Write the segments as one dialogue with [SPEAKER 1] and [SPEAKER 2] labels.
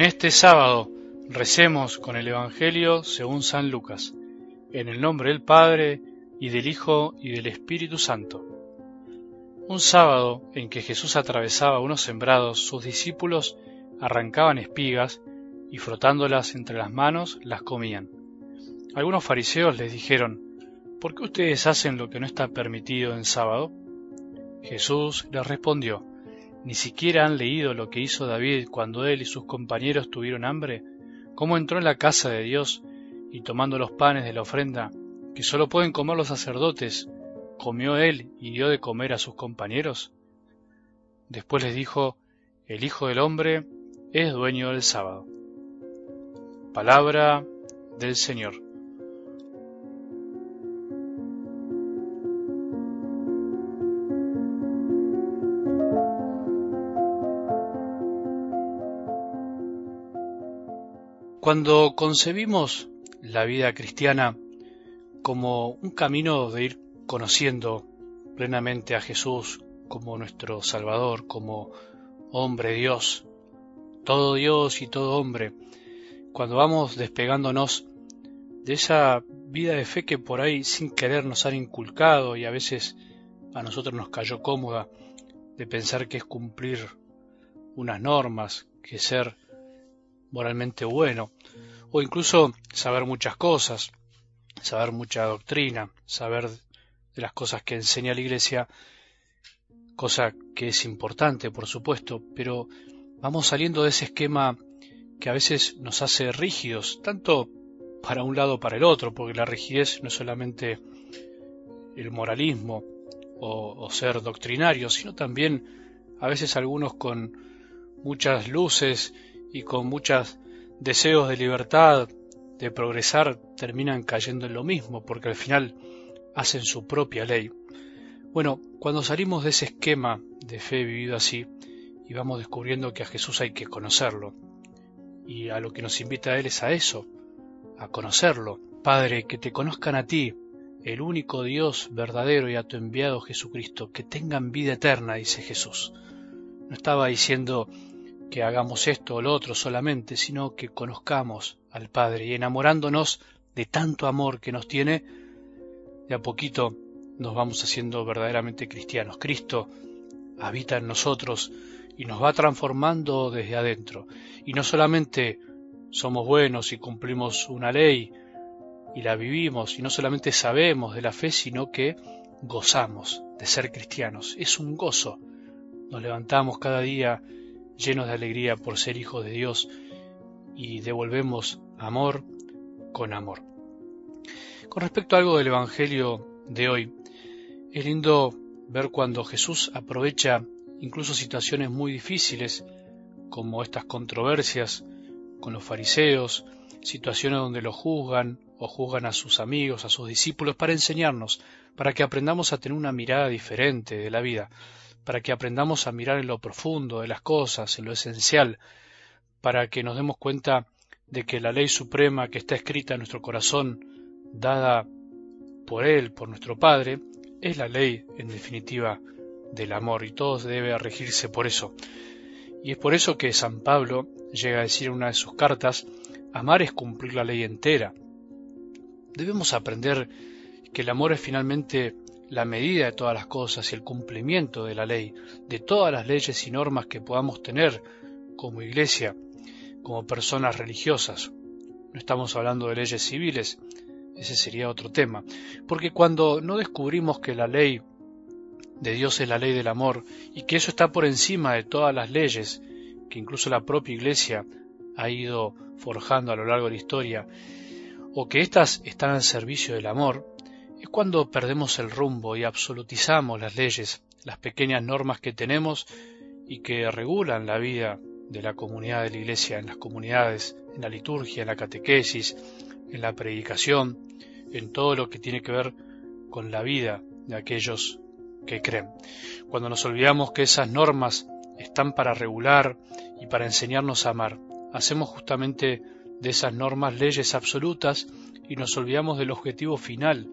[SPEAKER 1] En este sábado recemos con el Evangelio según San Lucas, en el nombre del Padre, y del Hijo, y del Espíritu Santo. Un sábado en que Jesús atravesaba unos sembrados, sus discípulos arrancaban espigas y frotándolas entre las manos las comían. Algunos fariseos les dijeron, ¿por qué ustedes hacen lo que no está permitido en sábado? Jesús les respondió, ¿ni siquiera han leído lo que hizo David cuando él y sus compañeros tuvieron hambre? ¿Cómo entró en la casa de Dios y tomando los panes de la ofrenda, que sólo pueden comer los sacerdotes, comió él y dio de comer a sus compañeros? Después les dijo, el Hijo del Hombre es dueño del sábado. Palabra del Señor. Cuando concebimos la vida cristiana como un camino de ir conociendo plenamente a Jesús como nuestro Salvador, como hombre Dios, todo Dios y todo hombre, cuando vamos despegándonos de esa vida de fe que por ahí sin querer nos han inculcado y a veces a nosotros nos cayó cómoda de pensar que es cumplir unas normas, que ser moralmente bueno, o incluso saber muchas cosas, saber mucha doctrina, saber de las cosas que enseña la Iglesia, cosa que es importante, por supuesto, pero vamos saliendo de ese esquema que a veces nos hace rígidos, tanto para un lado para el otro, porque la rigidez no es solamente el moralismo o, o ser doctrinario, sino también a veces algunos con muchas luces y con muchos deseos de libertad, de progresar, terminan cayendo en lo mismo, porque al final hacen su propia ley. Bueno, cuando salimos de ese esquema de fe vivido así, y vamos descubriendo que a Jesús hay que conocerlo, y a lo que nos invita a Él es a eso, a conocerlo. Padre, que te conozcan a ti, el único Dios verdadero y a tu enviado Jesucristo, que tengan vida eterna, dice Jesús. No estaba diciendo que hagamos esto o lo otro solamente, sino que conozcamos al Padre y enamorándonos de tanto amor que nos tiene, de a poquito nos vamos haciendo verdaderamente cristianos. Cristo habita en nosotros y nos va transformando desde adentro. Y no solamente somos buenos y cumplimos una ley y la vivimos, y no solamente sabemos de la fe, sino que gozamos de ser cristianos. Es un gozo. Nos levantamos cada día llenos de alegría por ser hijos de Dios y devolvemos amor con amor. Con respecto a algo del Evangelio de hoy, es lindo ver cuando Jesús aprovecha incluso situaciones muy difíciles, como estas controversias con los fariseos, situaciones donde lo juzgan o juzgan a sus amigos, a sus discípulos, para enseñarnos, para que aprendamos a tener una mirada diferente de la vida, para que aprendamos a mirar en lo profundo de las cosas, en lo esencial, para que nos demos cuenta de que la ley suprema que está escrita en nuestro corazón, dada por Él, por nuestro Padre, es la ley, en definitiva, del amor, y todo debe regirse por eso. Y es por eso que San Pablo llega a decir en una de sus cartas, amar es cumplir la ley entera. Debemos aprender que el amor es finalmente la medida de todas las cosas y el cumplimiento de la ley, de todas las leyes y normas que podamos tener como iglesia, como personas religiosas. No estamos hablando de leyes civiles, ese sería otro tema, porque cuando no descubrimos que la ley de Dios es la ley del amor y que eso está por encima de todas las leyes que incluso la propia iglesia ha ido forjando a lo largo de la historia, o que éstas están al servicio del amor, cuando perdemos el rumbo y absolutizamos las leyes, las pequeñas normas que tenemos y que regulan la vida de la comunidad de la Iglesia, en las comunidades, en la liturgia, en la catequesis, en la predicación, en todo lo que tiene que ver con la vida de aquellos que creen. Cuando nos olvidamos que esas normas están para regular y para enseñarnos a amar, hacemos justamente de esas normas leyes absolutas y nos olvidamos del objetivo final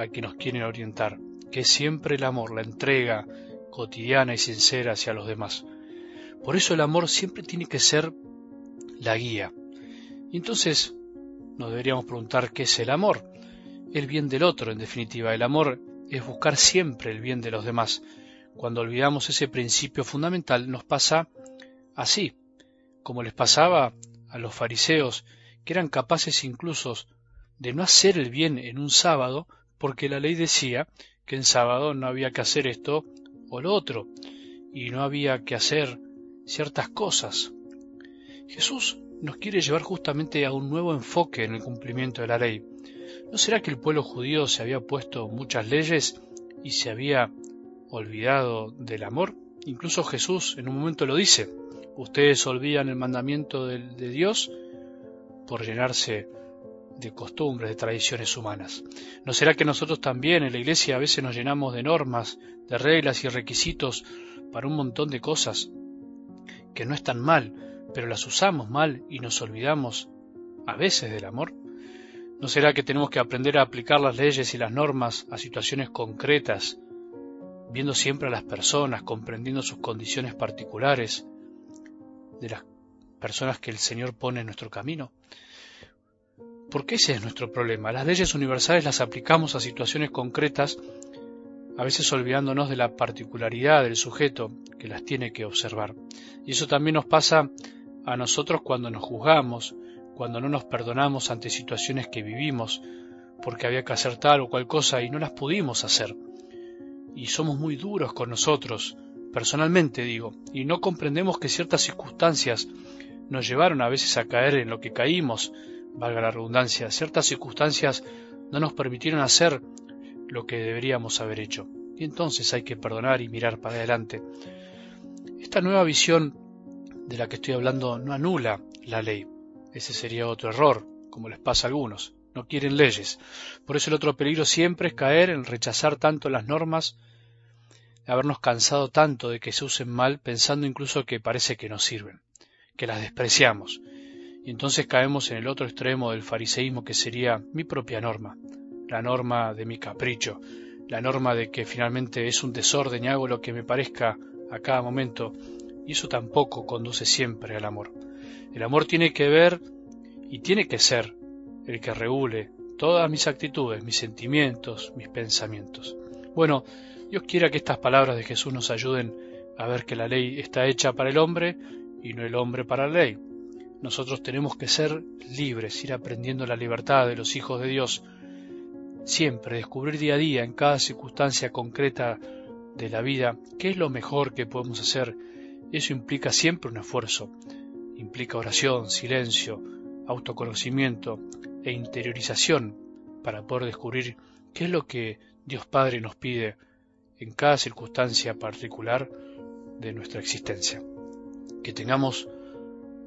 [SPEAKER 1] al que nos quieren orientar, que es siempre el amor, la entrega cotidiana y sincera hacia los demás. Por eso el amor siempre tiene que ser la guía. Y entonces nos deberíamos preguntar qué es el amor. El bien del otro, en definitiva. El amor es buscar siempre el bien de los demás. Cuando olvidamos ese principio fundamental nos pasa así, como les pasaba a los fariseos, que eran capaces incluso de no hacer el bien en un sábado, porque la ley decía que en sábado no había que hacer esto o lo otro, y no había que hacer ciertas cosas. Jesús nos quiere llevar justamente a un nuevo enfoque en el cumplimiento de la ley. ¿No será que el pueblo judío se había puesto muchas leyes y se había olvidado del amor? Incluso Jesús en un momento lo dice. Ustedes olvidan el mandamiento de, de Dios por llenarse de costumbres, de tradiciones humanas. ¿No será que nosotros también en la Iglesia a veces nos llenamos de normas, de reglas y requisitos para un montón de cosas que no están mal, pero las usamos mal y nos olvidamos a veces del amor? ¿No será que tenemos que aprender a aplicar las leyes y las normas a situaciones concretas, viendo siempre a las personas, comprendiendo sus condiciones particulares, de las personas que el Señor pone en nuestro camino? Porque ese es nuestro problema. Las leyes universales las aplicamos a situaciones concretas, a veces olvidándonos de la particularidad del sujeto que las tiene que observar. Y eso también nos pasa a nosotros cuando nos juzgamos, cuando no nos perdonamos ante situaciones que vivimos, porque había que hacer tal o cual cosa y no las pudimos hacer. Y somos muy duros con nosotros, personalmente digo, y no comprendemos que ciertas circunstancias nos llevaron a veces a caer en lo que caímos, valga la redundancia, ciertas circunstancias no nos permitieron hacer lo que deberíamos haber hecho. Y entonces hay que perdonar y mirar para adelante. Esta nueva visión de la que estoy hablando no anula la ley. Ese sería otro error, como les pasa a algunos. No quieren leyes. Por eso el otro peligro siempre es caer en rechazar tanto las normas, habernos cansado tanto de que se usen mal, pensando incluso que parece que nos sirven, que las despreciamos y entonces caemos en el otro extremo del fariseísmo que sería mi propia norma, la norma de mi capricho, la norma de que finalmente es un desorden y hago lo que me parezca a cada momento, y eso tampoco conduce siempre al amor. El amor tiene que ver y tiene que ser el que regule todas mis actitudes, mis sentimientos, mis pensamientos. Bueno, Dios quiera que estas palabras de Jesús nos ayuden a ver que la ley está hecha para el hombre y no el hombre para la ley. Nosotros tenemos que ser libres, ir aprendiendo la libertad de los hijos de Dios, siempre descubrir día a día, en cada circunstancia concreta de la vida, qué es lo mejor que podemos hacer. Eso implica siempre un esfuerzo, implica oración, silencio, autoconocimiento e interiorización para poder descubrir qué es lo que Dios Padre nos pide en cada circunstancia particular de nuestra existencia. Que tengamos